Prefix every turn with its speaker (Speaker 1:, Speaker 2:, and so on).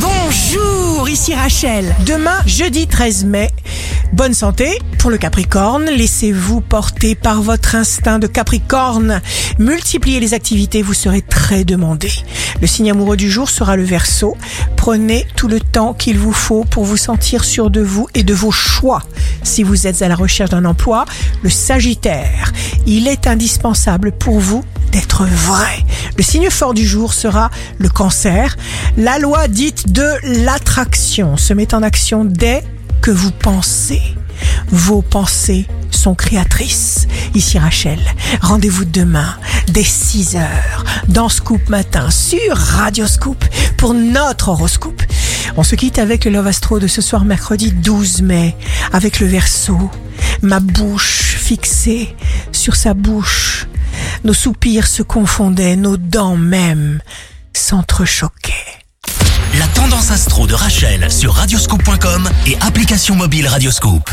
Speaker 1: Bonjour, ici Rachel. Demain, jeudi 13 mai, bonne santé pour le Capricorne. Laissez-vous porter par votre instinct de Capricorne. Multipliez les activités, vous serez très demandé. Le signe amoureux du jour sera le Verseau. Prenez tout le temps qu'il vous faut pour vous sentir sûr de vous et de vos choix. Si vous êtes à la recherche d'un emploi, le Sagittaire. Il est indispensable pour vous d'être vrai. Le signe fort du jour sera le cancer. La loi dite de l'attraction se met en action dès que vous pensez. Vos pensées sont créatrices. Ici Rachel, rendez-vous demain dès 6 heures dans Scoop Matin sur Radio Scoop pour notre horoscope. On se quitte avec le Love Astro de ce soir mercredi 12 mai avec le verso. Ma bouche fixée sur sa bouche nos soupirs se confondaient, nos dents même s'entrechoquaient.
Speaker 2: La tendance astro de Rachel sur radioscope.com et application mobile Radioscope.